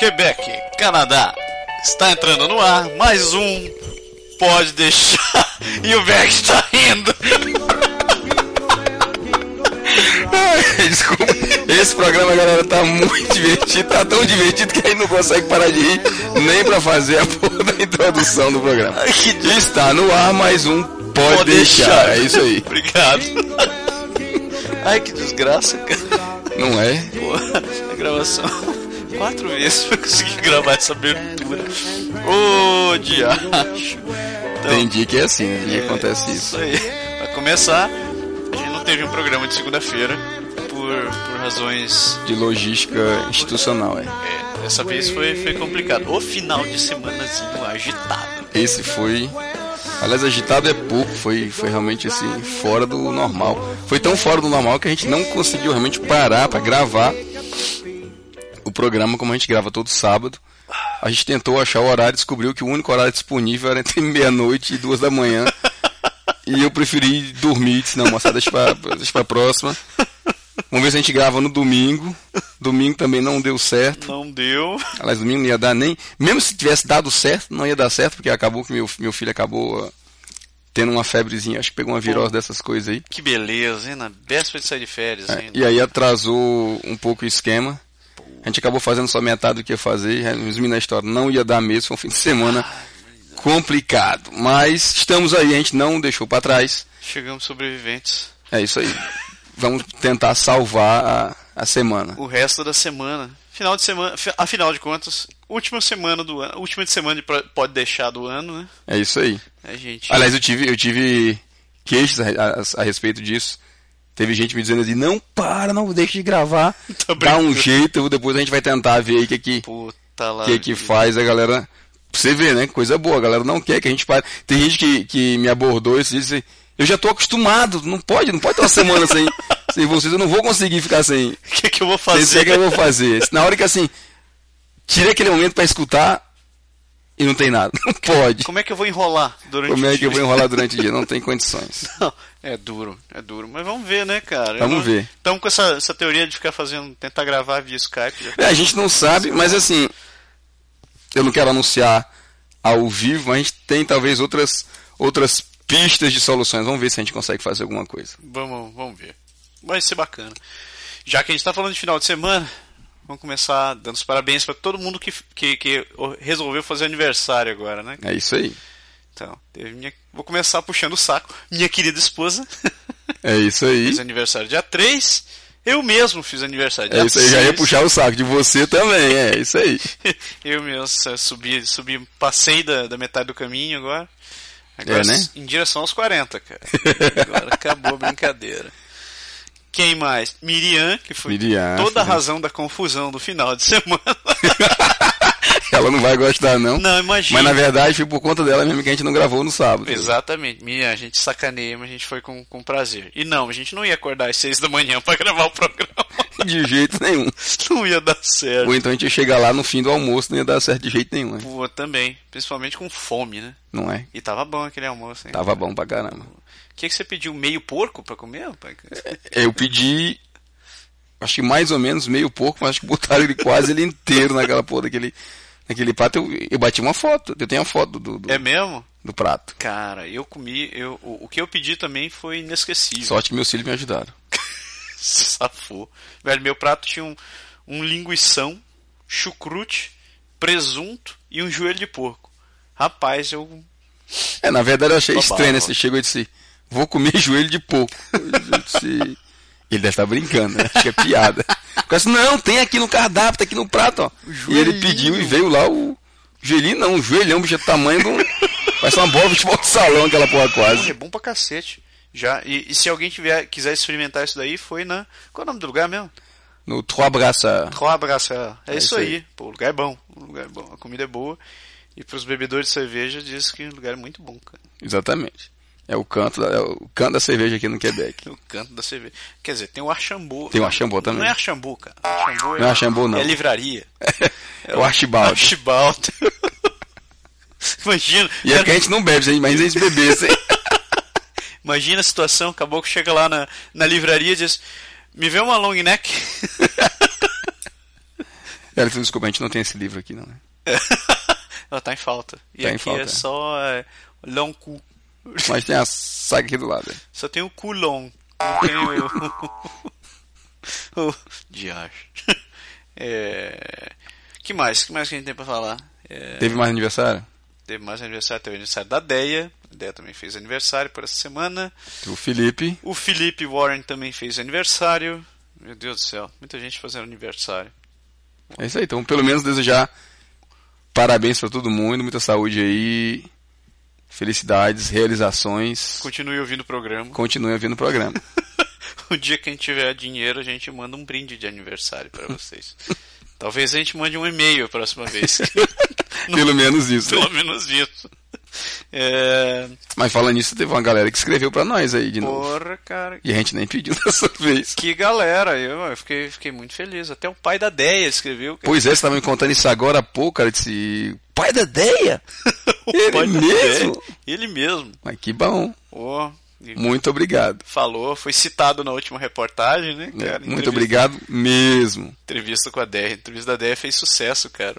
Quebec, Canadá. Está entrando no ar mais um Pode Deixar. E o Beck está rindo. Desculpa, esse programa, galera, tá muito divertido. Tá tão divertido que a gente não consegue parar de rir nem pra fazer a porra da introdução do programa. Está no ar mais um Pode, Pode deixar. deixar. É isso aí. Obrigado. Ai, que desgraça, cara. Não é? Pô, a gravação. Quatro vezes pra conseguir gravar essa abertura. Ô, diacho. Então, Tem dia que é assim, né? Dia que acontece Isso isso. aí. Pra começar, a gente não teve um programa de segunda-feira por, por razões. De logística institucional, é. é, dessa vez foi, foi complicado. O final de semanazinho agitado. Esse foi. Aliás, agitado é pouco, foi, foi realmente assim, fora do normal. Foi tão fora do normal que a gente não conseguiu realmente parar pra gravar programa como a gente grava todo sábado. A gente tentou achar o horário, descobriu que o único horário disponível era entre meia-noite e duas da manhã. E eu preferi dormir, disse, não, moçada, deixa pra, deixa pra próxima. Vamos ver se a gente grava no domingo. Domingo também não deu certo. Não deu. Aliás, domingo não ia dar nem. Mesmo se tivesse dado certo, não ia dar certo, porque acabou que meu, meu filho acabou ah, tendo uma febrezinha, acho que pegou uma virose dessas coisas aí. Que beleza, hein? Na véspera de sair de férias É, ainda. e aí atrasou um pouco o esquema. A gente acabou fazendo só metade do que ia fazer. Resumindo a história, não ia dar mesmo, foi um fim de semana complicado. Mas estamos aí, a gente não deixou para trás. Chegamos sobreviventes. É isso aí. Vamos tentar salvar a, a semana. O resto da semana. Final de semana. fi- Afinal de contas, última semana do ano. Última de semana de pode deixar do ano, né? É isso aí. A gente. Aliás, eu tive, eu tive queixas a, a- a respeito disso. Teve gente me dizendo assim, não para, não deixa de gravar. Dá um jeito, depois a gente vai tentar ver aí o que que, Puta que que faz a galera. Pra você ver, né? Coisa boa, a galera não quer que a gente pare. Tem gente que, que me abordou e disse, eu já tô acostumado, não pode, não pode ter uma semana sem, sem vocês, eu não vou conseguir ficar sem. O que, que eu vou fazer? o que eu vou fazer. Na hora que assim, tirei aquele momento pra escutar e não tem nada. Não pode. Como é que eu vou enrolar durante Como o é que eu vou dia? enrolar durante o dia? Não tem condições. Não, é duro, é duro. Mas vamos ver, né, cara? Vamos ver. Estamos com essa, essa teoria de ficar fazendo, tentar gravar via Skype. É, a gente não sabe, mas assim, eu não quero anunciar ao vivo, mas a gente tem talvez outras, outras pistas de soluções. Vamos ver se a gente consegue fazer alguma coisa. Vamos, vamos ver. Vai ser bacana. Já que a gente está falando de final de semana, vamos começar dando os parabéns para todo mundo que, que, que resolveu fazer aniversário agora, né? É isso aí. Então, teve minha... vou começar puxando o saco. Minha querida esposa É isso aí. fez aniversário dia 3. Eu mesmo fiz aniversário dia É isso aí, já ia 6. puxar o saco de você também, é isso aí. Eu mesmo subi, subi passei da, da metade do caminho agora. Agora É, né? Em direção aos 40, cara. Agora acabou a brincadeira. Quem mais? Miriam, que foi Miriam, toda a razão da confusão do final de semana. Ela não vai gostar, não. Não, imagina. Mas na verdade foi por conta dela mesmo que a gente não gravou no sábado. Exatamente. Miriam, a gente sacaneia, mas a gente foi com, com prazer. E não, a gente não ia acordar às 6 da manhã pra gravar o programa. De jeito nenhum. Não ia dar certo. Ou então a gente ia chegar lá no fim do almoço, não ia dar certo de jeito nenhum, né? Pô, também. Principalmente com fome, né? Não é? E tava bom aquele almoço, hein? Tava bom pra caramba. Que, que você pediu? Meio porco pra comer, rapaz? Eu pedi, acho que mais ou menos meio pouco, mas acho que botaram ele quase ele inteiro naquela porra daquele, naquele prato. Eu, eu bati uma foto, eu tenho a foto do, do, É mesmo? do prato. Cara, eu comi. Eu, o, o que eu pedi também foi inesquecível. Sorte que meus filhos me ajudaram. Safou. Velho, meu prato tinha um, um linguição, chucrute, presunto e um joelho de porco. Rapaz, eu. É, na verdade eu achei estranho, né? Você chegou e disse, vou comer joelho de porco. Ele deve estar brincando, né? Acho que é piada. Eu disse, não, tem aqui no cardápio, tá aqui no prato, ó. E ele pediu e veio lá o joelhinho, não, o joelhão, bicho, é do tamanho um... Parece uma bola de futebol de salão, aquela porra quase. é bom pra cacete. Já, e, e se alguém tiver, quiser experimentar isso daí, foi na. Qual é o nome do lugar mesmo? No Trois Braças. Trois Braças. É, É isso isso aí. aí. Pô, o lugar é bom. O lugar é bom. A comida é boa. E pros bebedores de cerveja diz que o lugar é muito bom, cara. Exatamente. É o canto da, é o canto da cerveja aqui no Quebec. No canto da cerveja. Quer dizer, tem o Archambault. Tem o Archambault também. Não é Archambault, cara. Archambault Não é Archambault, não. É livraria. É o Archibald. Archibald. Imagina. E é que a gente não bebe, mas a gente bebesse. Imagina a situação, acabou que chega lá na, na livraria e diz, me vê uma long neck. É, desculpa, a gente não tem esse livro aqui, não, né? Ela tá em falta. E Tá em aqui falta, é é. só é, long cu. Mas tem a saga aqui do lado. é. Só tem o culon. Não tem o. o diacho. É... que mais? que mais que a gente tem pra falar? É, Teve mais aniversário? Teve mais aniversário, teve aniversário da Deia. A Deia também fez aniversário por essa semana. O Felipe. O Felipe Warren também fez aniversário. Meu Deus do céu, muita gente fazendo aniversário. É isso aí. Então, pelo menos desejar parabéns pra todo mundo, muita saúde aí, felicidades, realizações. Continue ouvindo o programa. Continue ouvindo o programa. O dia que a gente tiver dinheiro, a gente manda um brinde de aniversário pra vocês. Talvez a gente mande um e-mail a próxima vez. Pelo menos isso. Pelo menos isso. É... Mas falando nisso, teve uma galera que escreveu pra nós aí de novo. Porra, cara. E a gente nem pediu dessa vez. Que galera, eu, fiquei, fiquei muito feliz. Até o pai da Deia escreveu. cara. Pois é, você estava me contando isso agora há pouco, cara. Disse, pai da Deia? Ele mesmo? Ele mesmo. Mas que bom. E Muito obrigado. falou, foi citado na última reportagem, né, É, cara? muito Entrevista- obrigado mesmo. Entrevista com a. A entrevista da Deia fez sucesso, cara.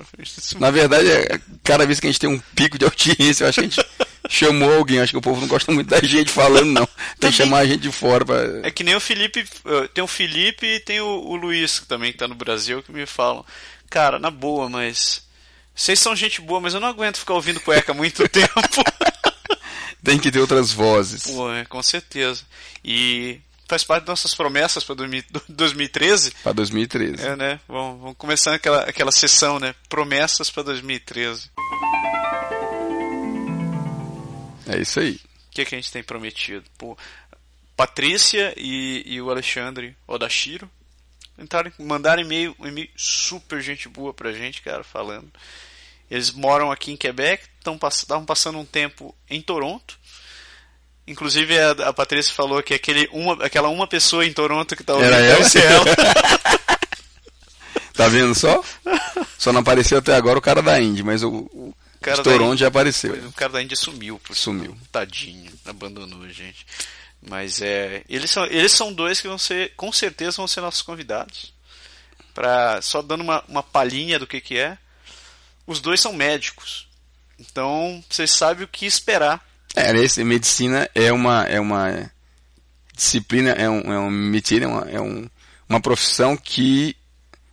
Na verdade, é, cada vez que a gente tem um pico de audiência, eu acho que a gente chamou alguém. Acho que o povo não gosta muito da gente falando, não. Tem que chamar a gente de fora pra. É que nem o Felipe. eh, Tem o Felipe e tem o, o Luiz, que também tá no Brasil, que me falam. Cara, na boa, mas. Vocês são gente boa, mas eu não aguento ficar ouvindo cueca há muito tempo. Tem que ter outras vozes. Pô, é, com certeza. E faz parte das nossas promessas para 2013. Pra 2013. É, né? Vamos, vamos começar aquela, aquela sessão, né? Promessas para 2013. É isso aí. O que, que a gente tem prometido? Pô, Patrícia e, e o Alexandre Odashiro entraram, mandaram e-mail, um e-mail super gente boa pra gente, cara, falando. Eles moram aqui em Quebec, estavam passando um tempo em Toronto. Inclusive a, a Patrícia falou que aquele uma, aquela uma pessoa em Toronto que tá ouvindo Era deve ser ela. Tá vendo só? Só não apareceu até agora o cara da Indy, mas o, o Cara Toronto Indy. já apareceu. O cara da Índia sumiu. Sumiu. Tadinho. Abandonou a gente. Mas é. Eles são, eles são dois que vão ser. Com certeza vão ser nossos convidados. Pra, só dando uma, uma palhinha do que, que é. Os dois são médicos. Então vocês sabem o que esperar. É, esse, medicina é uma, é uma disciplina, é um, é um métier, é, uma, é um, uma profissão que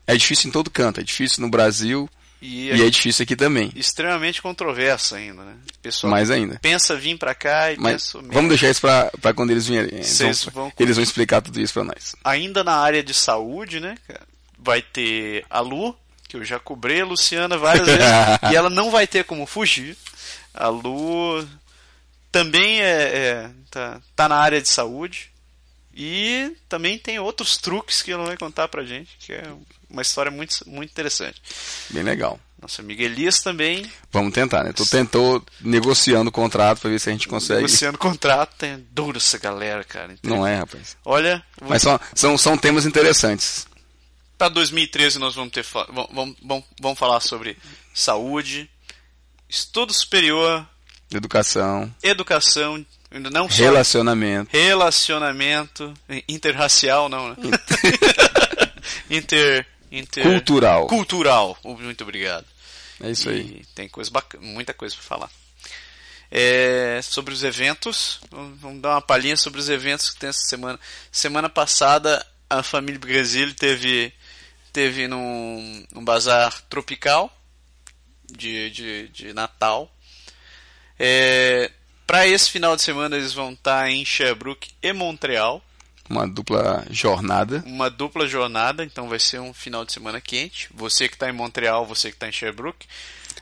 é difícil em todo canto. É difícil no Brasil E, e é difícil aqui também. extremamente controverso ainda, né? Pessoal Mais ainda. pensa vir pra cá e Mas pensa. vamos deixar isso pra, pra quando eles vierem. Vocês vão- vão eles vão explicar tudo isso pra nós. ainda na área de saúde, né? cara, Vai ter a Lu, que eu já cobrei a Luciana várias vezes, e ela não vai ter como fugir. A Lu também é, é- tá, tá na área de saúde. E também tem outros truques que ela vai contar pra gente, que é uma história muito, muito interessante. Bem legal. Nossa amiga Elias também, Vamos tentar, né? Tu tentou negociando o contrato pra ver se a gente consegue. negociando contrato, é duro essa galera, cara. Não é, rapaz. Olha, vou Mas são, são, são temas interessantes. Para 2013 nós vamos ter vamos, vamos, vamos, falar sobre saúde, estudo superior, Educação, educação, não só relacionamento. relacionamento interracial, não, né? Inter, inter Cultural. cultural. Muito obrigado. É isso aí. E tem coisa bacana, muita coisa para falar. É, sobre os eventos, vamos dar uma palhinha sobre os eventos que tem essa semana. Semana passada a família Brasil teve teve num, num bazar tropical de, de, de Natal. É, para esse final de semana eles vão estar em Sherbrooke e Montreal, Uma dupla jornada. uma dupla jornada, então vai ser um final de semana quente. Você que está em Montreal, você que está em Sherbrooke,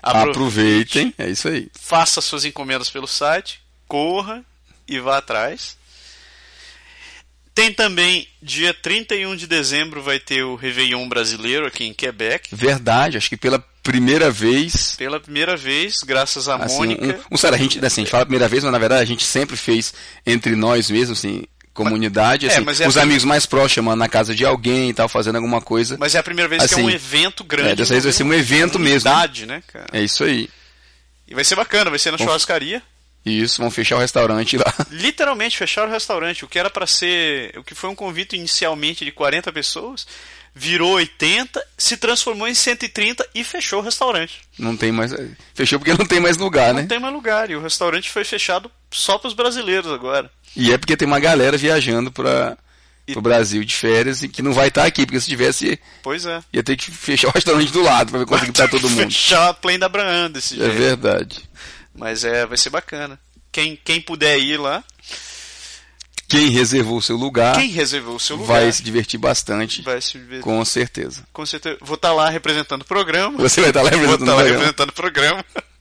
Aproveitem. É isso aí. faça suas encomendas pelo site, corra e vá atrás. Tem também, dia 31 de dezembro, vai ter o Réveillon brasileiro aqui em Quebec. Verdade, acho que pela primeira vez. Pela primeira vez, graças a Assim, Mônica. um, um, sério, a gente, assim, a gente fala a primeira vez, mas na verdade a gente sempre fez entre nós mesmos, assim, comunidade, É, assim, mas é os amigos mais próximos chamando na casa de alguém e tal, fazendo alguma coisa. Mas é a primeira vez que é Assim, um evento grande. é, dessa vez vai ser um evento mesmo, né? né, cara? É isso aí. E vai ser bacana, vai ser na churrascaria. Isso, vão fechar o restaurante lá. Literalmente fecharam o restaurante. O que era para ser. O que foi um convite inicialmente de 40 pessoas virou 80, se transformou em 130 e fechou o restaurante. Não tem mais. Fechou porque não tem mais lugar, Não né? tem mais lugar. E o restaurante foi fechado só para os brasileiros agora. E é porque tem uma galera viajando para o Brasil de férias e que não vai estar aqui, porque se tivesse, Pois é. ia ter que fechar o restaurante do lado para ver conseguir estar todo mundo. Fechar a Plain da Abraham desse É jeito. verdade. Mas é, vai ser bacana. Quem, quem puder ir lá, Quem reservou o seu lugar quem reservou o seu lugar vai se divertir bastante, vai se divertir. com certeza. Com certeza. Vou estar lá representando o programa. Você vai estar lá Vou representando estar o lá programa. representando o programa.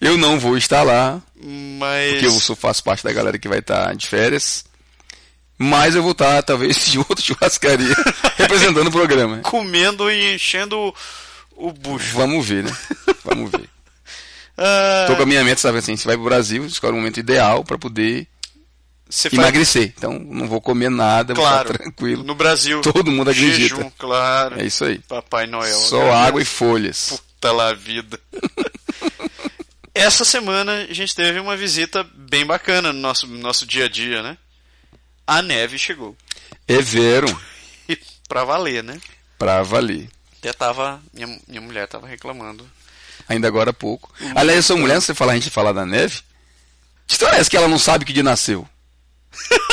Eu não vou estar lá, Mas. porque eu sou, faço parte da galera que vai estar de férias. Mas eu vou estar, talvez, de outra churrascaria, representando o programa. comendo e enchendo o bucho. Vamos ver, né? Vamos ver. Ah, Tô com a minha meta, sabe assim, você vai pro Brasil, escolhe o momento ideal para poder você faz- emagrecer. Então, não vou comer nada, vou Claro. ficar tranquilo. No Brasil. Todo mundo acredita. Jejum, claro. É isso aí. Papai Noel. Só água e folhas. Puta lá vida. Essa semana a gente teve uma visita bem bacana no nosso, no nosso dia a dia, né? A neve chegou. É vero, pra valer, né? pra valer. Até tava. Minha, minha mulher tava reclamando. Ainda agora há pouco. Aliás, eu sou mulher, você falar, a gente falar da neve. Que história é essa que ela não sabe que dia nasceu?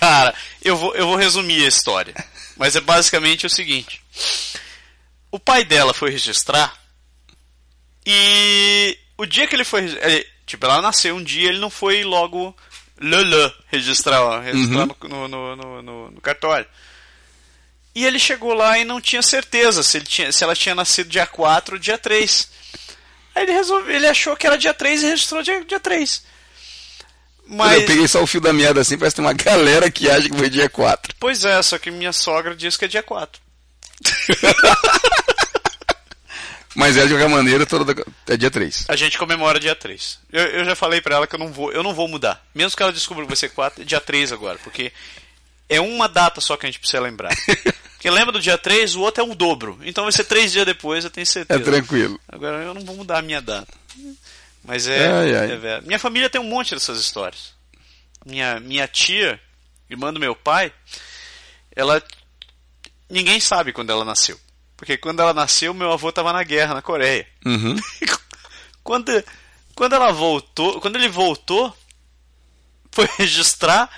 Cara, eu vou, eu vou resumir a história. Mas é basicamente o seguinte: o pai dela foi registrar e o dia que ele foi. ele- tipo, ela nasceu um dia, ele não foi logo lelê registrar, ó, registrar no, no, no- no- no cartório. E ele chegou lá e não tinha certeza se, ele tinha, se ela tinha nascido dia 4 ou dia 3. Aí ele, resolveu, ele achou que era dia 3 e registrou dia, dia 3. Mas, Eu peguei só o fio da meada assim, parece que tem uma galera que acha que foi dia 4. Pois é, só que minha sogra disse que é dia 4. Mas é de qualquer maneira, toda, é dia 3. A gente comemora dia 3. Eu, eu já falei pra ela que eu não vou, eu não vou mudar. Mesmo que ela descubra que vai ser 4, é dia 3 agora, porque é uma data só que a gente precisa lembrar. Porque lembra do dia 3, o outro é o dobro. Então vai ser 3 dias depois, eu tenho É certeza. tranquilo. Agora eu não vou mudar a minha data. Mas é, Ai, ai. é. Minha família tem um monte dessas histórias. Minha, minha tia, irmã do meu pai, ela. Ninguém sabe quando ela nasceu. Porque quando ela nasceu, meu avô estava na guerra, na Coreia. Uhum. quando, quando ela voltou, quando ele voltou, foi registrar,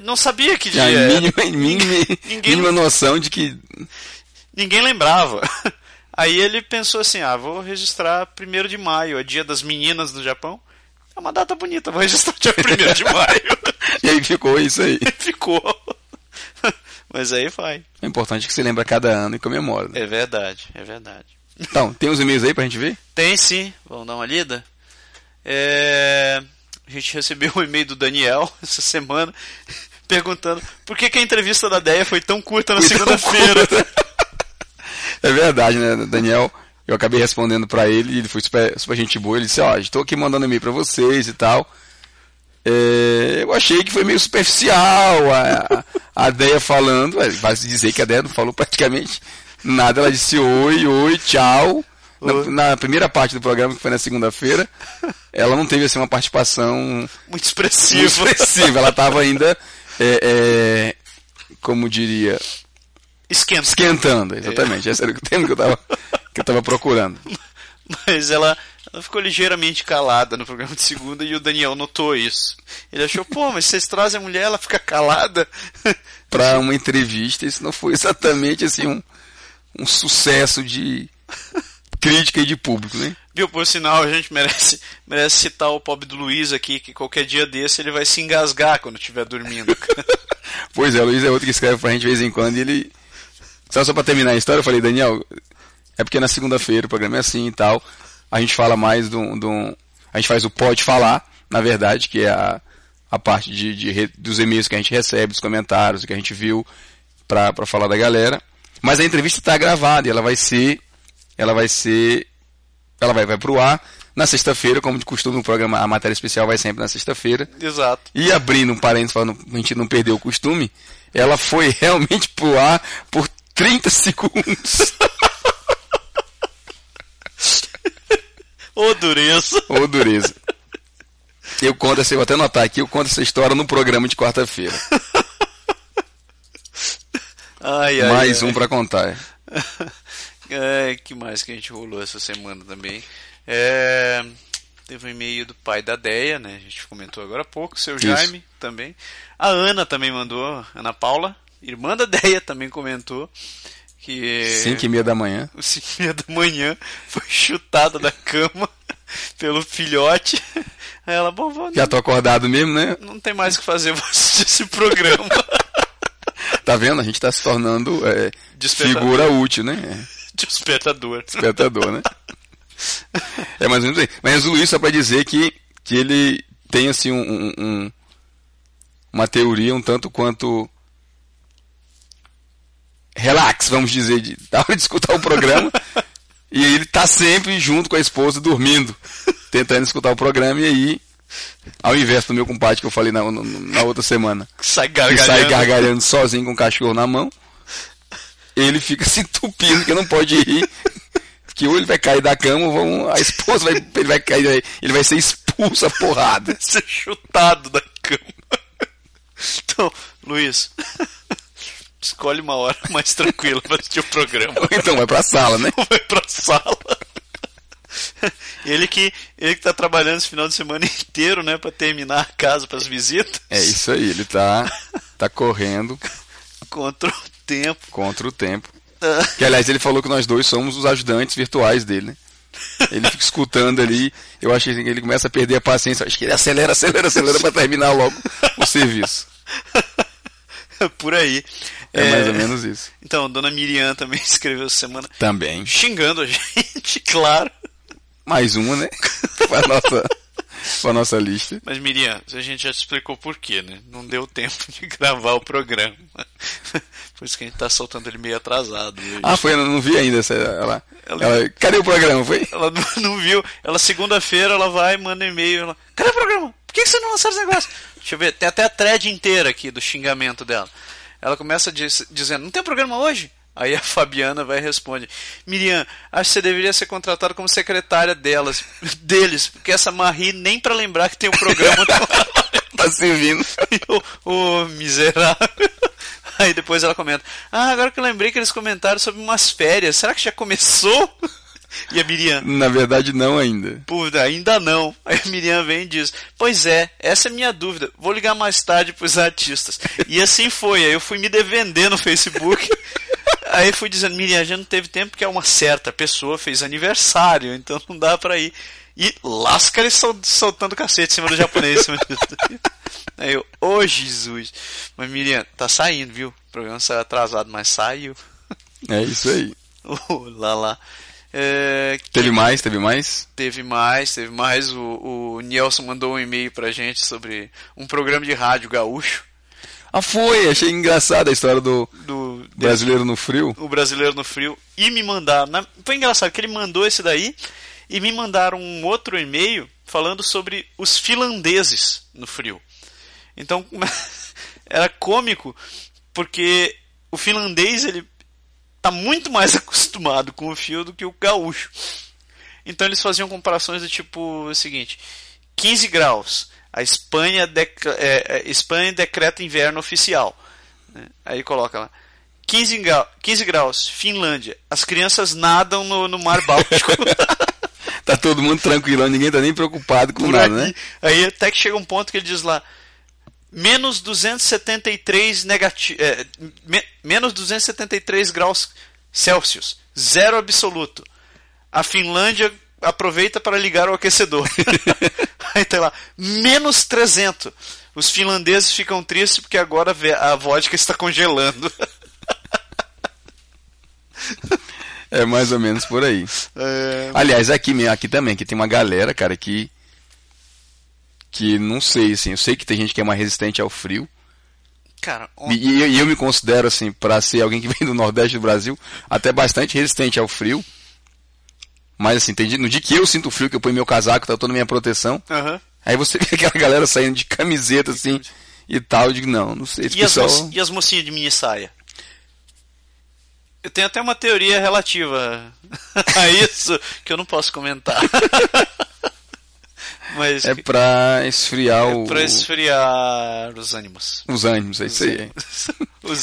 não sabia que dia era. mínima, mínima, Ninguém- mínima noção de que. Ninguém lembrava. Aí ele pensou assim: ah, vou registrar 1 de maio, é dia das meninas no Japão. É uma data bonita, vou registrar dia 1 de maio. E aí ficou isso aí. Ficou. Mas aí vai. É importante que você lembre cada ano e comemora. né? É verdade, é verdade. Então, tem uns e-mails aí pra gente ver? Tem sim, vamos dar uma lida. É, A gente recebeu um e-mail do Daniel essa semana perguntando por que, que a entrevista da Deia foi tão curta na segunda-feira. É verdade, né, Daniel? Eu acabei respondendo pra ele, ele foi super, super gente boa. Ele disse: Ó, estou aqui mandando e-mail pra vocês e tal. É, eu achei que foi meio superficial a, a Deia falando. Vai dizer que a Deia não falou praticamente nada. Ela disse oi, oi, tchau. Na, na primeira parte do programa, que foi na segunda-feira, ela não teve assim, uma participação Muito muito expressivo. expressiva. Ela estava ainda, é, é, como diria, Esquenta. esquentando. Exatamente, esse era o termo que eu estava que eu tava procurando. Mas ela, ela ficou ligeiramente calada no programa de segunda e o Daniel notou isso. Ele achou, pô, mas vocês trazem a mulher, ela fica calada. Para uma entrevista, isso não foi exatamente assim um, um sucesso de crítica e de público, né? Viu, por sinal, a gente merece, merece citar o pobre do Luiz aqui, que qualquer dia desse ele vai se engasgar quando estiver dormindo. Pois é, o Luiz é outro que escreve pra gente de vez em quando e ele. Só, só pra terminar a história, eu falei, Daniel, é porque na segunda-feira o programa é assim e tal. A gente fala mais do. do a gente faz o pode falar, na verdade, que é a, a parte de, de dos e-mails que a gente recebe, dos comentários, o que a gente viu pra, pra falar da galera. Mas a entrevista tá gravada e ela vai ser. Ela vai ser. Ela vai, vai pro ar na sexta-feira, como de costume, o programa, a matéria especial vai sempre na sexta-feira. Exato. E abrindo um parênteses para a gente não perder o costume, ela foi realmente pro ar por 30 segundos. Ô, dureza. Ô, dureza. Eu conto essa, eu vou até anotar aqui, eu conto essa história no programa de quarta-feira. Ai, ai, Mais ai. um pra contar. É, que mais que a gente rolou essa semana também? É, teve um e-mail do pai da Deia, né? A gente comentou agora há pouco. Seu Isso. Jaime também. A Ana também mandou. Ana Paula, irmã da Deia, também comentou. Que 5 e meia da manhã. às 5 e meia da manhã foi chutada da cama pelo filhote. Aí ela, bom, vou, Já tô acordado mesmo, né? não tem mais o que fazer, vou assistir esse programa. Tá vendo? A gente tá se tornando é, figura útil, né? Despertador. Despertador, né? É mais ou menos aí. Mas o Luiz só pra dizer que, que ele tem assim um, um- um- uma teoria um tanto quanto relax, vamos dizer, de, da hora de escutar o programa. e ele tá sempre junto com a esposa dormindo, tentando escutar o programa e aí ao invés do meu compadre que eu falei na, na- na outra semana, Sai gargalhando. sai gargalhando sozinho com o cachorro na mão, ele fica se entupindo porque não pode rir. Que ou ele vai cair da cama, ou vão, a esposa vai, ele vai cair, ele vai ser expulso a porrada. ser chutado da cama. Então, Luiz, escolhe uma hora mais tranquila pra assistir o programa. Então vai pra sala, né? Ou vai pra sala. Ele que, ele que tá trabalhando esse final de semana inteiro, né, pra terminar a casa pras visitas. É isso aí, ele tá, tá correndo Contra o tempo. contra o tempo. Que aliás ele falou que nós dois somos os ajudantes virtuais dele, né? Ele fica escutando ali, eu acho que ele começa a perder a paciência, acho que ele acelera, acelera, acelera pra terminar logo o serviço. Por aí. É, mais ou menos isso. Então, Dona Miriam também escreveu semana Também. xingando a gente, claro. Mais uma, né? Pra nossa, pra nossa lista. Mas Miriam, a gente já te explicou por quê, né? Não deu tempo de gravar o programa. Por isso que a gente tá soltando ele meio atrasado. hoje. Ah, foi, eu não vi ainda essa. Ela, Ela- ela- cadê o programa? Foi? Ela não, não viu. Ela, segunda-feira, ela vai, manda e-mail. Ela, Cadê o programa? Por que, que você não lançou esse negócio? Deixa eu ver, tem até a thread inteira aqui do xingamento dela. Ela começa diz- dizendo: Não tem programa hoje? Aí a Fabiana vai e responde: Miriam, acho que você deveria ser contratada como secretária delas, deles, porque essa Marie nem pra lembrar que tem um programa. Tá servindo. Ô, ô, miserável. Aí depois ela comenta: Ah, agora que eu lembrei que eles comentaram sobre umas férias, será que já começou? E a Miriam: Na verdade, não ainda. Pô, ainda não. Aí a Miriam vem e diz: Pois é, essa é a minha dúvida. Vou ligar mais tarde pros artistas. E assim foi. Aí eu fui me defender no Facebook. Aí fui dizendo: Miriam, já não teve tempo porque é uma certa pessoa fez aniversário, então não dá pra ir. E lasca ele sol- soltando cacete em cima do japonês. em cima disso. Aí eu, ô Jesus. Mas Miriam, tá saindo, viu? O programa saiu atrasado, mas saiu. É isso aí. Oh, lá lá. É, Teve mais, teve mais? Teve mais, teve mais. O, o Nielson mandou um e-mail pra gente sobre um programa de rádio gaúcho Ah, foi! Achei engraçada a história do do brasileiro no frio. o brasileiro no frio e me mandaram. foi engraçado que ele mandou esse daí e me mandaram um outro e-mail falando sobre os finlandeses no frio. Então era cômico porque o finlandês ele tá muito mais acostumado com o frio do que o gaúcho. Então eles faziam comparações do tipo o seguinte: 15 graus, a Espanha, dec- é, é, Espanha decreta inverno oficial. né? Aí coloca lá: 15, gra- 15 graus, Finlândia, as crianças nadam no, no mar Báltico. Tá todo mundo tranquilão, ninguém tá nem preocupado com Por nada, aí. né? Aí até que chega um ponto que ele diz lá: menos 273 negativo, é, me- menos 273 graus Celsius, zero absoluto. A Finlândia aproveita para ligar o aquecedor. Aí tem lá, menos 300. Os finlandeses ficam tristes porque agora a vodka está congelando. É mais ou menos por aí. É, Aliás, aqui, aqui também, que tem uma galera, cara, que. Que não sei, assim. Eu sei que tem gente que é mais resistente ao frio. cara, on- E, e eu- me considero, assim, pra ser alguém que vem do Nordeste do Brasil, até bastante resistente ao frio. Mas, assim, tem dia, no dia que eu sinto frio, que eu ponho meu casaco, tá toda minha proteção. Aham. Aí você vê aquela galera saindo de camiseta, assim, e tal. Eu digo, não, não sei. E as, pessoal... moci- e as mocinhas de mini saia? Eu tenho até uma teoria relativa a isso que eu não posso comentar. Mas É pra esfriar o... pra esfriar os ânimos. os ânimos, é isso aí.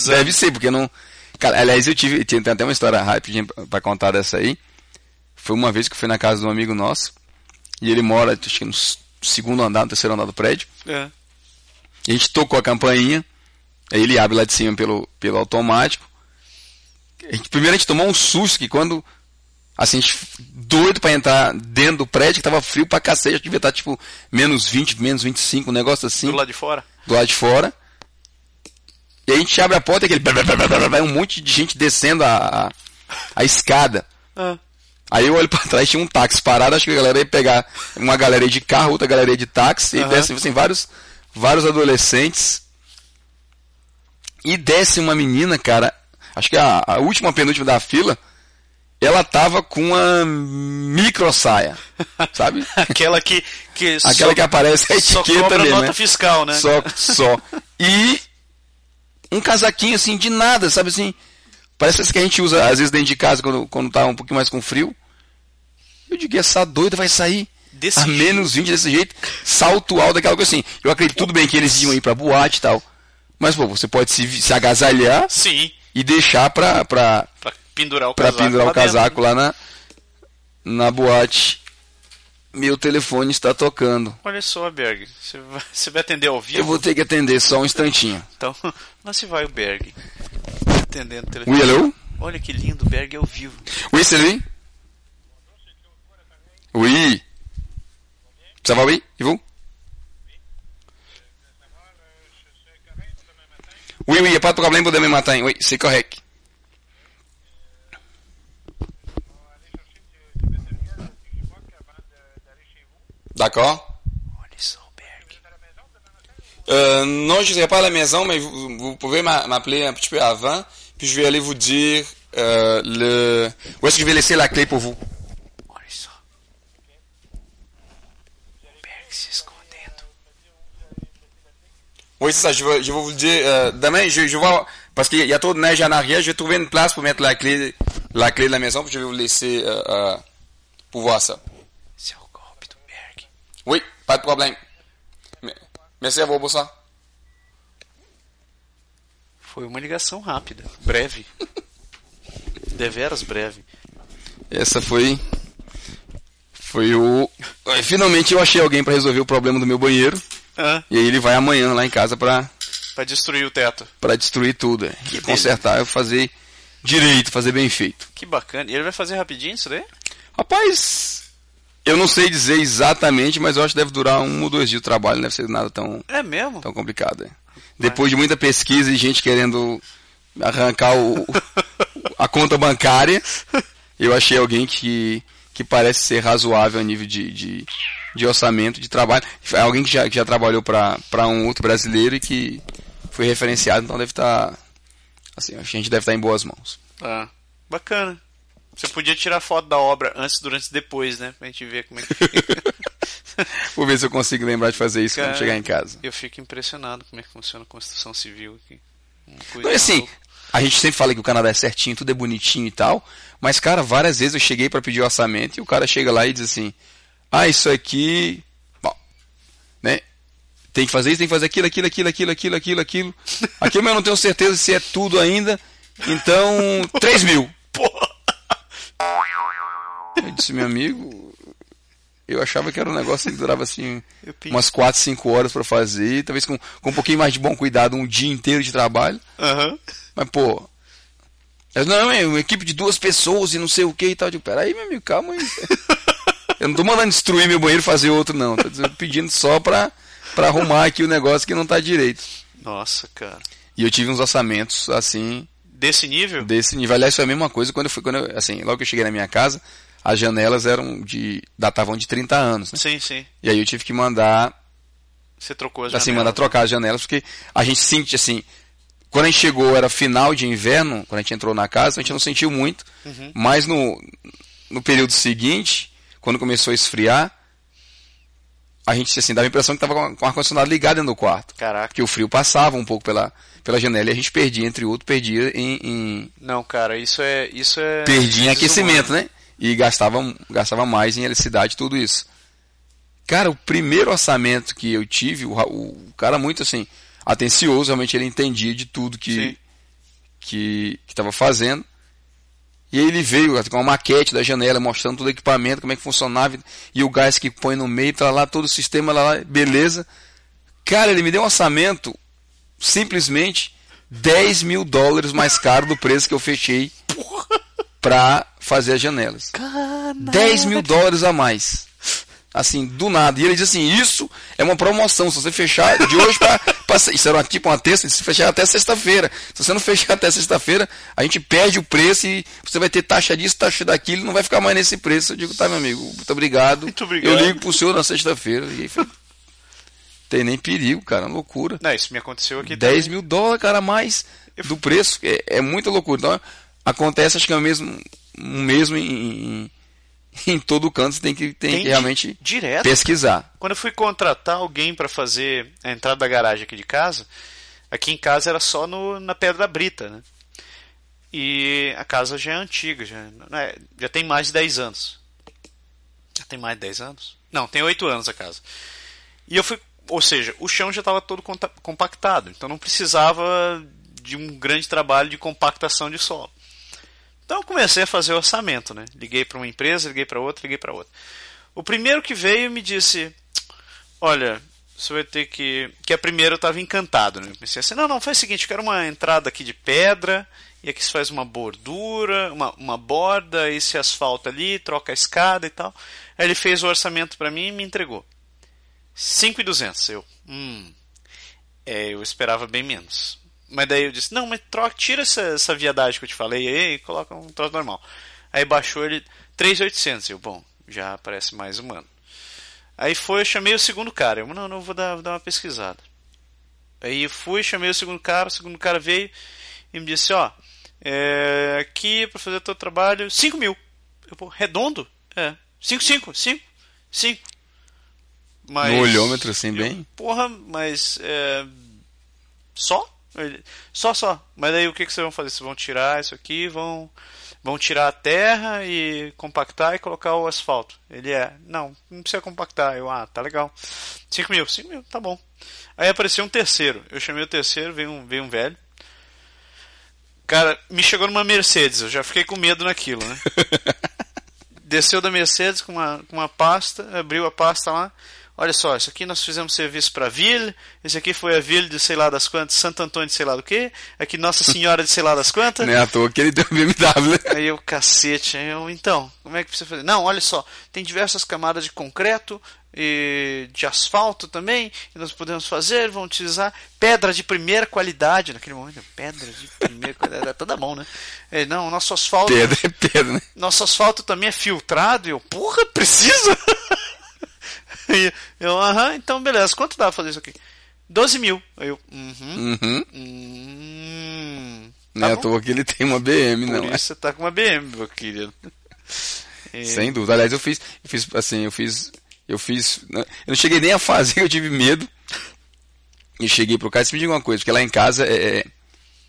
Deve ser, porque não. Cara, aliás, eu tive. Tem até uma história rapidinha pra contar dessa aí. Foi uma vez que eu fui na casa de um amigo nosso. E ele mora, acho que no segundo andar, no terceiro andar do prédio. É. E a gente tocou a campainha. Aí ele abre lá de cima pelo, pelo automático. A gente, primeiro a gente tomou um susto que quando. Assim, a gente, doido pra entrar dentro do prédio, que tava frio pra cacete, devia estar tipo menos 20, menos 25, um negócio assim. Do lado de fora? Do lado de fora. E a gente abre a porta e aquele. Vai um monte de gente descendo a, a, a escada. Ah. Aí eu olho pra trás, tinha um táxi parado, acho que a galera ia pegar uma galera de carro, outra galera de táxi, e Aham. desce assim, vários, vários adolescentes. E desce uma menina, cara, acho que a, a última penúltima da fila, ela tava com uma micro saia, sabe? Aquela que. que Aquela só, que aparece a só etiqueta cobra mesmo, nota né? fiscal, né? Só, só. E um casaquinho assim de nada, sabe assim? Parece que a gente usa às vezes dentro de casa quando, quando tá um pouquinho mais com frio. Eu digo, essa doida vai sair Desse a menos 20 desse jeito, salto alto, aquela coisa assim. Eu acredito tudo bem que eles iam ir pra boate e tal. Mas, pô, você pode se, se agasalhar Sim. e deixar pra, pra, Pra pendurar o pra casaco. pendurar lá o casaco dentro. lá na, na boate. Meu telefone está tocando. Olha só, Berg. Você vai, você vai atender ao vivo? Eu vou ter que atender só um instantinho. Então, lá se vai o Berg. Atendendo o telefone. Allô? Olha que lindo, Berg ao vivo. Lui Oui. Ça va, oui? Et vous? Oui, oui, il n'y a pas de problème pour demain matin. Oui, c'est correct. D'accord. Euh, non, je ne serai pas à la maison, mais vous, pouvez m'a- m'appeler un petit peu avant, puis je vais aller vous dire euh, le... où est-ce que je vais laisser la clé pour vous? Oui, c'est ça, je vais, je vais vous le dire. euh, demain, je, je vais parce qu'il y a trop de neige en arrière, je vais trouver une place pour mettre la clé, la clé de la maison, puis je vais vous laisser euh, euh, pour voir ça. Oui, pas de problème. Me- Merci à vous pour ça. Foi uma ligação rápida, breve. Deveras breve. Essa foi. Foi o. Ai, Finalmente eu achei alguém para resolver o problema do meu banheiro. Ah, E aí ele vai amanhã lá em casa pra, pra destruir o teto. pra destruir tudo. é. E consertar, eu fazer direito, fazer bem feito. Que bacana. E ele vai fazer rapidinho isso daí? Rapaz, eu não sei dizer exatamente, mas eu acho que deve durar um ou dois dias de trabalho, não deve ser nada tão, É mesmo? tão complicado. é. Depois de muita pesquisa e gente querendo arrancar o, a conta bancária, eu achei alguém que, que parece ser razoável a nível de, de, de orçamento, de trabalho. É Alguém que já, que já trabalhou para um outro brasileiro e que foi referenciado, então deve estar. assim, acho que a gente deve estar em boas mãos. Ah, bacana. Você podia tirar foto da obra antes, durante e depois, né? Pra gente ver como é que fica. Vou ver se eu consigo lembrar de fazer isso Cara, quando chegar em casa. Eu fico impressionado como é que funciona a construção civil aqui. Não, assim, a gente sempre fala que o Canadá é certinho, tudo é bonitinho e tal, mas, cara, várias vezes eu cheguei para pedir orçamento e o cara chega lá e diz assim: ah, isso aqui. Bom, né? Tem que fazer isso, tem que fazer aquilo, aquilo, aquilo, aquilo, aquilo, aquilo, aquilo. Aquilo, mas eu não tenho certeza se é tudo ainda. Então, 3 mil. Porra! Eu disse, meu amigo, eu achava que era um negócio que durava assim umas 4, 5 horas para fazer, talvez com, com um pouquinho mais de bom cuidado, um dia inteiro de trabalho. Aham. Mas, pô. não, é uma equipe de duas pessoas e não sei o que e tal. Eu digo, peraí, meu amigo, calma aí. Eu não tô mandando destruir meu banheiro e fazer outro, não. Tô pedindo só pra, pra arrumar aqui o negócio que não tá direito. Nossa, cara. E eu tive uns orçamentos, assim, Desse nível? desse nível. Aliás, foi a mesma coisa quando eu fui, quando eu, assim, logo que eu cheguei na minha casa, as janelas eram de. datavam de 30 anos, né? Sim, sim. E aí eu tive que mandar Você trocou as assim, janelas. mandar trocar as janelas, porque a gente sente assim, quando a gente chegou era final de inverno, quando a gente entrou na casa, a gente não sentiu muito, Uhum. mas no, no período seguinte, quando começou a esfriar, a gente assim, dava a impressão que estava com o ar-condicionado ligado dentro do quarto, Caraca. porque o frio passava um pouco pela, pela janela e a gente perdia, entre outros, perdia em, em- Não, cara, isso é. Isso é. perdia em aquecimento, né? E gastava, gastava mais em eletricidade tudo isso. Cara, o primeiro orçamento que eu tive, o, o cara muito assim, atencioso, realmente ele entendia de tudo que, Sim. que estava fazendo. E aí ele veio com uma maquete da janela, mostrando todo o equipamento, como é que funcionava, e o gás que põe no meio, tá lá, todo o sistema lá, beleza. Cara, ele me deu um orçamento, simplesmente 10 mil dólares mais caro do preço que eu fechei para fazer as janelas. Caralho. 10 mil dólares a mais. Assim, do nada. E ele diz assim: Isso é uma promoção. Se você fechar de hoje para. Isso era uma, tipo uma terça, se fechar até sexta-feira. Se você não fechar até sexta-feira, a gente perde o preço e você vai ter taxa disso, taxa daquilo, não vai ficar mais nesse preço. Eu digo: Tá, meu amigo, muito obrigado. Muito obrigado. Eu ligo pro senhor na sexta-feira. E aí, tem nem perigo, cara, loucura. Não, isso me aconteceu aqui 10 também. mil dólares, cara, a mais do preço. É, é muita loucura. Então, acontece, acho que é o mesmo, mesmo em, em, em todo canto. Você tem que, tem Tem que realmente di- direto. pesquisar. Quando eu fui contratar alguém para fazer a entrada da garagem aqui de casa, aqui em casa era só no, na Pedra Brita, né? E a casa já é antiga, já, né, já tem mais de 10 anos. Já tem mais de 10 anos? Não, tem 8 anos a casa. E eu fui, ou seja, o chão já estava todo compactado, então não precisava de um grande trabalho de compactação de solo. Então eu comecei a fazer orçamento, né? Liguei para uma empresa, liguei para outra, liguei para outra. O primeiro que veio me disse: Olha, você vai ter que. Que a primeira eu estava encantado, né? Eu pensei assim: Não, não, faz o seguinte, eu quero uma entrada aqui de pedra, e aqui se faz uma bordura, uma, uma borda, aí se asfalta ali, troca a escada e tal. Aí ele fez o orçamento para mim e me entregou. 5,200. Eu, hum. É, eu esperava bem menos. Mas daí eu disse, não, mas troca, tira essa, essa viadagem que eu te falei aí e coloca um troço normal. Aí baixou ele 3,800. Eu, bom, já parece mais humano. Aí foi, eu chamei o segundo cara. Eu, não, não, vou dar, vou dar uma pesquisada. Aí eu fui, chamei o segundo cara, o segundo cara veio e me disse, ó, é, aqui para fazer teu trabalho, 5 mil. Eu, pô, redondo? É, 5, 5, 5, 5. Mas, No olhômetro, assim, eu, bem. Porra, mas é, só? Ele, Só, só. Mas aí o que, que vocês vão fazer? Vocês vão tirar isso aqui, vão, vão tirar a terra e compactar e colocar o asfalto. Ele é, não, não precisa compactar. Eu, ah, tá legal. 5 mil, 5 mil, tá bom. Aí apareceu um terceiro. Eu chamei o terceiro, veio um, veio um velho. Cara, me chegou numa Mercedes, eu já fiquei com medo naquilo, né? Desceu da Mercedes com uma, com uma pasta, abriu a pasta lá. Olha só, isso aqui nós fizemos serviço para a Ville, esse aqui foi a Ville de sei lá das quantas, Santo Antônio de sei lá do que, aqui Nossa Senhora de sei lá das quantas. Não é à toa que ele um BMW? Aí eu, cacete, eu, então, como é que precisa fazer? Não, olha só, tem diversas camadas de concreto e de asfalto também, e nós podemos fazer, vamos utilizar pedra de primeira qualidade, naquele momento, pedra de primeira qualidade, toda mão, né? Ele, não, nosso asfalto, Pedra é pedra, né? nosso asfalto também é filtrado, e eu, porra, precisa? Aí eu, aham, então beleza, quanto dá pra fazer isso aqui? 12 mil. Aí eu, uhum, Uhum. hum, Não é tá à toa que ele tem uma BM, Por não. isso você tá com uma BM, meu querido. É, Sem dúvida. Aliás, eu fiz, eu fiz assim, eu fiz, eu fiz, né? eu não cheguei nem a fazer, eu tive medo. E cheguei pro cara e disse, me diga uma coisa, porque lá em casa, é, é,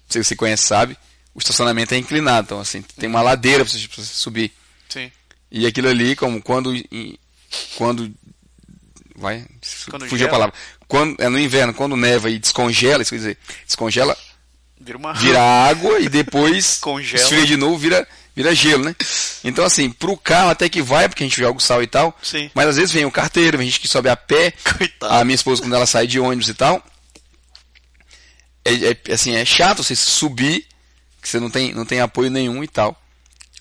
se você conhece, sabe, o estacionamento é inclinado, então assim, tem uma ladeira pra você, pra você subir. Sim. E aquilo ali, como quando, quando, vai, Quando fugiu a gela. palavra, quando, é no inverno, quando neva e descongela, isso quer dizer, descongela, Vira uma vira água e depois Congela. esfria de novo, vira, vira gelo, né? Então, assim, pro carro até que vai, porque a gente joga o sal e tal. Sim. Mas às vezes vem o carteiro, vem gente que sobe a pé. Coitado. A minha esposa, quando ela sai de ônibus e tal. É, é, assim, é chato você subir, que você não tem, não tem apoio nenhum e tal.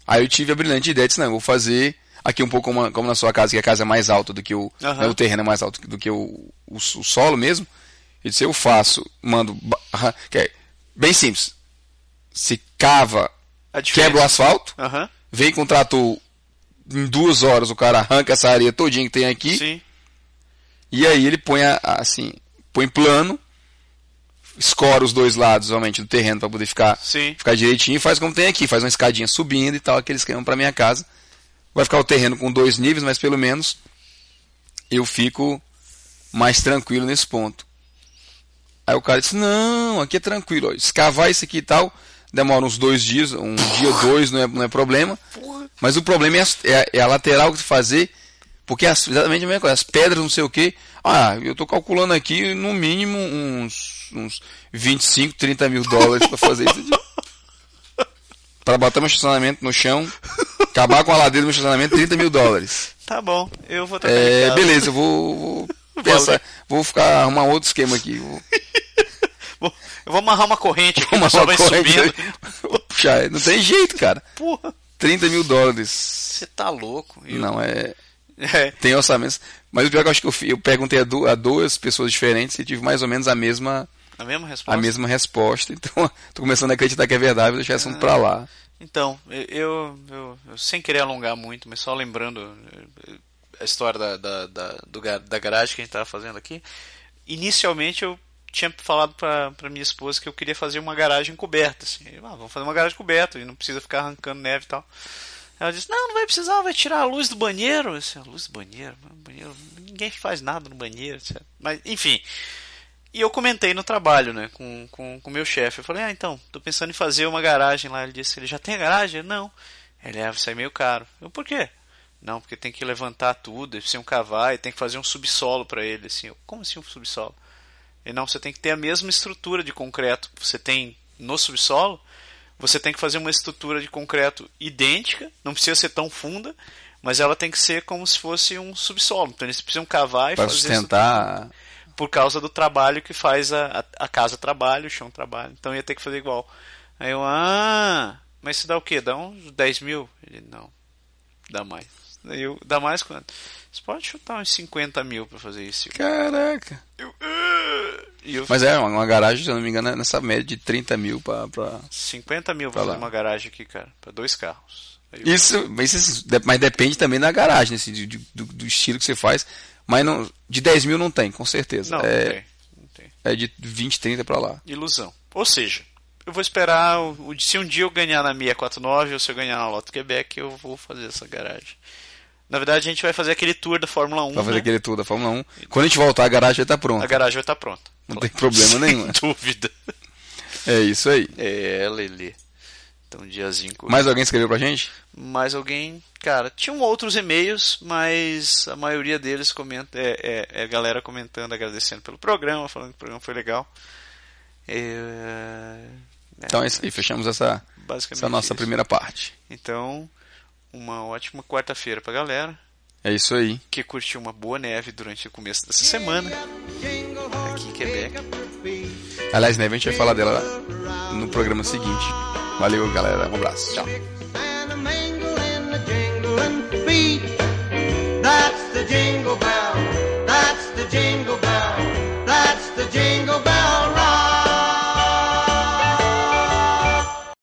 Aí eu tive a brilhante ideia, disse, não, eu vou fazer aqui um pouco como, como na sua casa, que a casa é mais alta do que o, Aham. né, o terreno é mais alto do que o, o, o solo mesmo. Eu disse, eu faço, mando, que é bem simples. Se cava, quebra o asfalto, Aham. vem com o trator, em duas horas o cara arranca essa areia todinha que tem aqui, Sim. e aí ele põe a- assim, põe plano, escora os dois lados, realmente, do terreno para poder ficar, Sim. ficar direitinho, e faz como tem aqui, faz uma escadinha subindo e tal, aquele esquema para minha casa. Vai ficar o terreno com dois níveis, mas pelo menos eu fico mais tranquilo nesse ponto. Aí o cara disse, não, aqui é tranquilo, ó, escavar isso aqui e tal, demora uns dois dias, um dia, dois, não é, não é problema. Porra. Mas o problema é, é a- é a lateral que fazer, porque as, exatamente a mesma coisa, as pedras, não sei o que. Ah, eu tô calculando aqui no mínimo uns, uns 25, 30 mil dólares para fazer isso. Pra botar meu estacionamento no chão, acabar com a ladeira do meu estacionamento, 30 mil dólares. Tá bom, eu vou trocar É, beleza, eu vou, vou, pensar, vou ficar arrumar outro esquema aqui. Vou, Vou- Eu vou amarrar uma corrente aqui, pessoal vai corrente. subindo. vou puxar. Não tem jeito, cara. Porra, 30 mil dólares. você tá louco. Eu- Não, é. É, Tem orçamentos. Mas o pior é que eu acho que eu, eu perguntei a, a duas pessoas diferentes e tive mais ou menos a mesma, a mesma a resposta. mesma resposta. Então, tô começando a acreditar que é verdade, vou deixar esse assunto pra lá. Então, eu, eu, eu- sem querer alongar muito, mas só lembrando eh, a história da, da, da, do da garagem que a gente estava fazendo aqui. Inicialmente eu tinha falado para minha esposa que eu queria fazer uma garagem coberta. Assim. Ah, vamos fazer uma garagem coberta e não precisa ficar arrancando neve e tal. Ela disse: Não, não vai precisar, vai tirar a luz do banheiro. Eu disse, a luz do banheiro? banheiro? Ninguém faz nada no banheiro. etc. Mas, enfim. E eu comentei no trabalho, né, com o com, com meu chefe. Eu falei, ah, então, tô pensando em fazer uma garagem lá. Ele disse, ele já tem a garagem? Eu, não. Ele, ah, vai sair meio caro. Eu, por quê? Não, porque tem que levantar tudo, precisa um cavar e tem que fazer um subsolo para ele, assim. Eu, Como assim um subsolo? Ele, não, você tem que ter a mesma estrutura de concreto que você tem no subsolo. Você tem que fazer uma estrutura de concreto idêntica, não precisa ser tão funda, mas ela tem que ser como se fosse um subsolo. Então eles precisam cavar e Pra fazer sustentar. Por causa do trabalho que faz a, a, a casa trabalho, o chão trabalho. Então ia ter que fazer igual. Aí eu, ah, mas isso dá o quê? Dá uns 10 mil? Ele, não, dá mais. Aí eu, dá mais quanto? Você pode chutar uns 50 mil pra fazer isso. Caraca. Eu, "Ah!" eu, Mas é, uma, garagem, se eu não me engano, é nessa média de 30 mil pra. pra... 50 mil pra fazer lá. uma garagem aqui, cara, pra dois carros. Aí Isso, mas, isso- mas depende também da garagem, assim, de- do, do estilo que você faz. Mas não, de 10 mil não tem, com certeza. não, é, não tem, não tem. é de 20, 30 pra lá. Ilusão. Ou seja, eu vou esperar, se um dia eu ganhar na 649 ou se eu ganhar na Loto Quebec, eu vou fazer essa garagem. Na verdade, a gente vai fazer aquele tour da Fórmula 1. Pra fazer né? aquele tour da Fórmula 1. Quando a gente voltar, a garagem vai estar A pronta. garagem vai estar pronta. Não tem problema nenhum. Sem dúvida. É isso aí. É, Lelê. Então, diazinho. Mais alguém escreveu pra gente? Mais alguém. Cara, tinham outros e-mails, mas a maioria deles comenta, é, é, é a galera comentando, agradecendo pelo programa, falando que o programa foi legal. É, Então é isso aí, fechamos essa, essa nossa isso. primeira parte. Então, uma ótima quarta-feira pra galera É isso aí. que curtiu uma boa neve durante o começo dessa semana aqui em Quebec. Aliás, neve, a gente vai falar dela no programa seguinte. Valeu, galera. Um abraço. Tchau. The jingle bell. That's the jingle bell. That's the jingle bell.